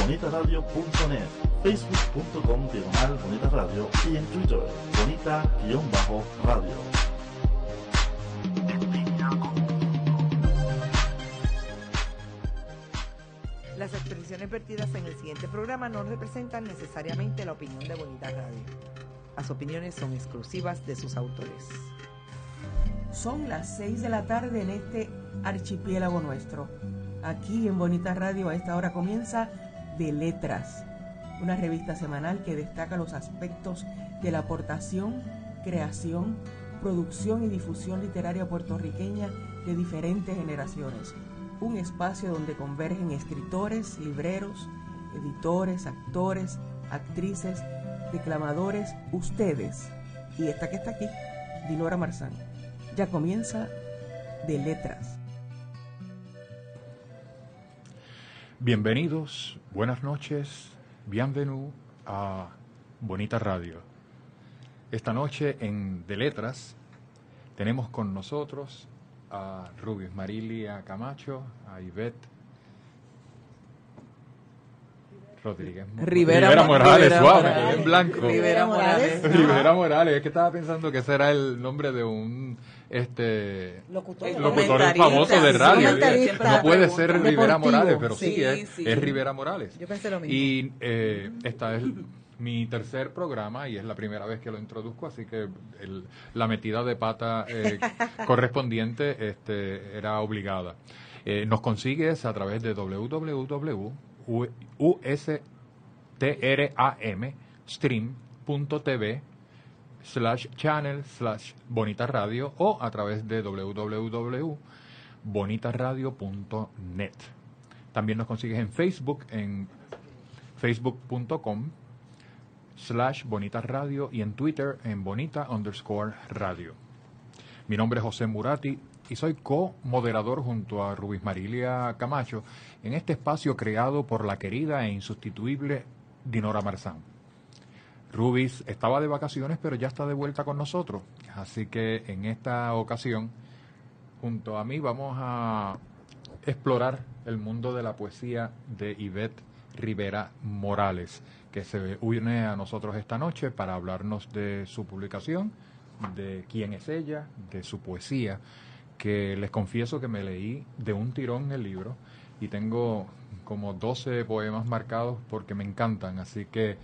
bonitaradio.net, facebook.com diagonal Bonita Radio y en Twitter, bonita-radio. Las expresiones vertidas en el siguiente programa no representan necesariamente la opinión de Bonita Radio. Las opiniones son exclusivas de sus autores. Son las 6 de la tarde en este archipiélago nuestro. Aquí en Bonita Radio a esta hora comienza De Letras, una revista semanal que destaca los aspectos de la aportación, creación, producción y difusión literaria puertorriqueña de diferentes generaciones. Un espacio donde convergen escritores, libreros, editores, actores, actrices, declamadores, ustedes. Y esta que está aquí, Dinora Marzán. Ya comienza De Letras. Bienvenidos, buenas noches, bienvenido a Bonita Radio. Esta noche en De Letras tenemos con nosotros a Rubis Marilia Camacho, a Ivette Rodríguez. Rivera Mo- Morales, Rivera wow, me Morales. quedé en blanco. Rivera Morales. Rivera Morales, es que estaba pensando que ese era el nombre de un este Locutor. Famoso de radio. no puede ser Deportivo. Rivera Morales, pero sí, Sí, es, sí. es Rivera Morales. Yo pensé lo mismo. Y eh, esta es mi tercer programa y es la primera vez que lo introduzco, así que el- la metida de pata eh, correspondiente este, era obligada. Eh, nos consigues a través de www.ustram.stream.tv slash channel slash bonita radio o a través de www.bonitaradio.net. También nos consigues en Facebook en facebook.com slash bonita radio y en Twitter en bonita underscore radio. Mi nombre es José Murati y soy co-moderador junto a Rubis Marilia Camacho en este espacio creado por la querida e insustituible Dinora Marzán. Rubis estaba de vacaciones pero ya está de vuelta con nosotros, así que en esta ocasión junto a mí vamos a explorar el mundo de la poesía de Ivette Rivera Morales, que se une a nosotros esta noche para hablarnos de su publicación, de quién es ella, de su poesía, que les confieso que me leí de un tirón el libro y tengo como 12 poemas marcados porque me encantan, así que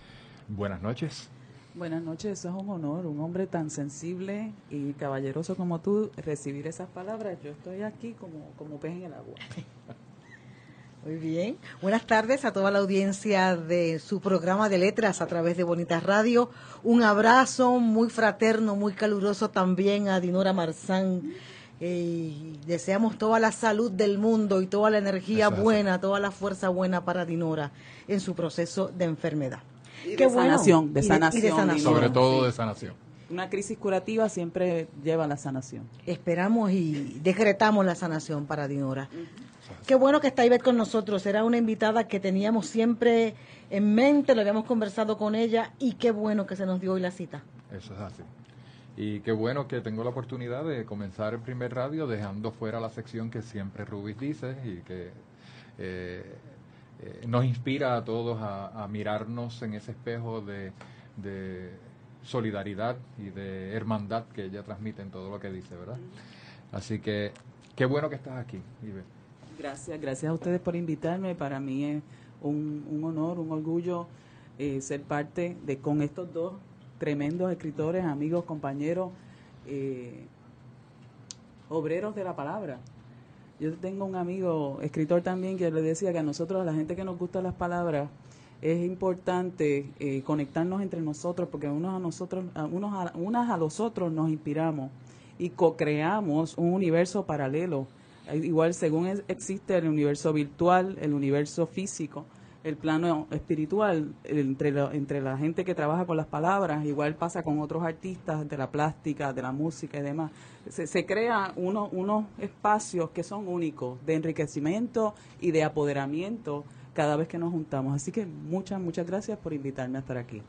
buenas noches. Buenas noches, eso es un honor, un hombre tan sensible y caballeroso como tú, recibir esas palabras. Yo estoy aquí como, como pez en el agua. Muy bien. Buenas tardes a toda la audiencia de su programa de letras a través de Bonitas Radio. Un abrazo muy fraterno, muy caluroso también a Dinora Marzán. Eh, y deseamos toda la salud del mundo y toda la energía buena, toda la fuerza buena para Dinora en su proceso de enfermedad. Y Qué de bueno. sanación, de Y de- y de sanación. Dinora. Sobre todo Sí. de sanación. Una crisis curativa siempre lleva a la sanación. Esperamos y decretamos la sanación para Dinora. Qué bueno que está Ivette con nosotros. Era una invitada que teníamos siempre en mente, lo habíamos conversado con ella y qué bueno que se nos dio hoy la cita. Eso es así. Y qué bueno que tengo la oportunidad de comenzar el primer radio dejando fuera la sección que siempre Rubis dice y que eh, eh, nos inspira a todos a, mirarnos en ese espejo de, solidaridad y de hermandad que ella transmite en todo lo que dice, ¿verdad? Así que qué bueno que estás aquí, Ibe. Gracias, gracias a ustedes por invitarme. Para mí es un, un honor, un orgullo eh, ser parte de con estos dos tremendos escritores, amigos, compañeros, eh, obreros de la palabra. Yo tengo un amigo, escritor también, que le decía que a nosotros, a la gente que nos gusta las palabras, es importante eh, conectarnos entre nosotros porque unos a nosotros, unos a, unas a los otros nos inspiramos y co-creamos un universo paralelo. Igual según existe el universo virtual, el universo físico, el plano espiritual entre la, entre la gente que trabaja con las palabras, igual pasa con otros artistas de la plástica, de la música y demás. Se, se crea uno- unos espacios que son únicos de enriquecimiento y de apoderamiento cada vez que nos juntamos. Así que muchas, muchas gracias por invitarme a estar aquí.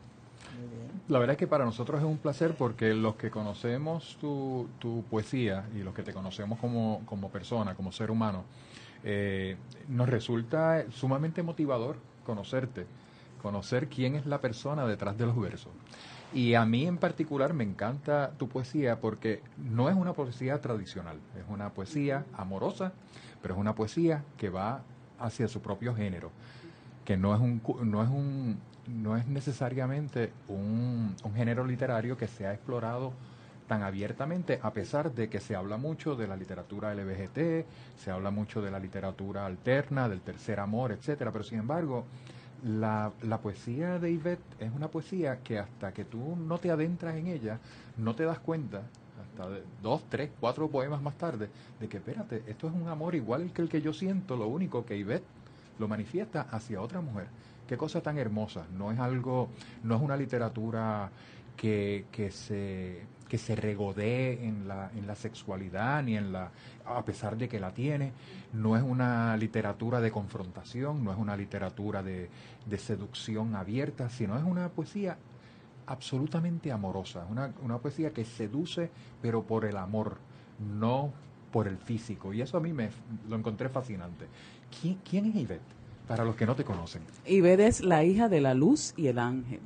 La verdad es que para nosotros es un placer porque los que conocemos tu, tu poesía y los que te conocemos como, como persona, como ser humano, Eh, nos resulta sumamente motivador conocerte, conocer quién es la persona detrás de los versos. Y a mí en particular me encanta tu poesía porque no es una poesía tradicional, es una poesía amorosa, pero es una poesía que va hacia su propio género, que no es un no es un no es necesariamente un, género literario que se ha explorado tan abiertamente, a pesar de que se habla mucho de la literatura LBGT, se habla mucho de la literatura alterna, del tercer amor, etcétera, pero sin embargo, la, la, poesía de Yvette es una poesía que hasta que tú no te adentras en ella, no te das cuenta, hasta de dos, tres, cuatro poemas más tarde, de que espérate, esto es un amor igual que el que yo siento, lo único que Yvette lo manifiesta hacia otra mujer. Qué cosa tan hermosa, no es algo, no es una literatura que, que se que se regodee en la, en la sexualidad ni en la a pesar de que la tiene. No es una literatura de confrontación no es una literatura de, de seducción abierta sino es una poesía absolutamente amorosa. Una, una poesía que seduce pero por el amor no por el físico. Y eso a mí me lo encontré fascinante. ¿quién, quién es Ivette? Para los que no te conocen. Ivette es la hija de la luz y el ángel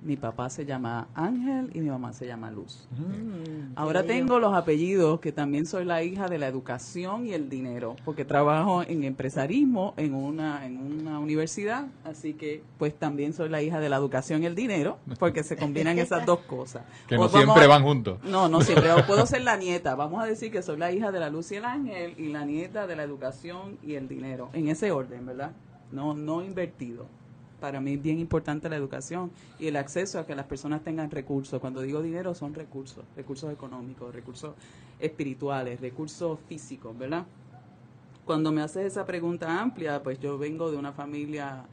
mi papá se llama Ángel y mi mamá se llama Luz. Mm, Ahora tengo los apellidos que también soy la hija de la educación y el dinero, porque trabajo en empresarismo en una en una universidad, así que pues también soy la hija de la educación y el dinero, porque se combinan esas dos cosas. que O no vamos siempre a- van juntos No, no siempre. O puedo ser la nieta. Vamos a decir que soy la hija de la luz y el ángel y la nieta de la educación y el dinero. En ese orden, ¿verdad? No, no invertido. Para mí es bien importante la educación y el acceso a que las personas tengan recursos. Cuando digo dinero son recursos, recursos económicos, recursos espirituales, recursos físicos, ¿verdad? Cuando me haces esa pregunta amplia, pues yo vengo de una familia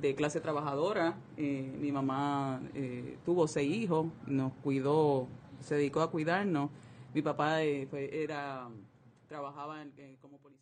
de clase trabajadora. Eh, mi mamá eh, tuvo seis hijos, nos cuidó, se dedicó a cuidarnos. Mi papá eh, fue- era trabajaba como policía.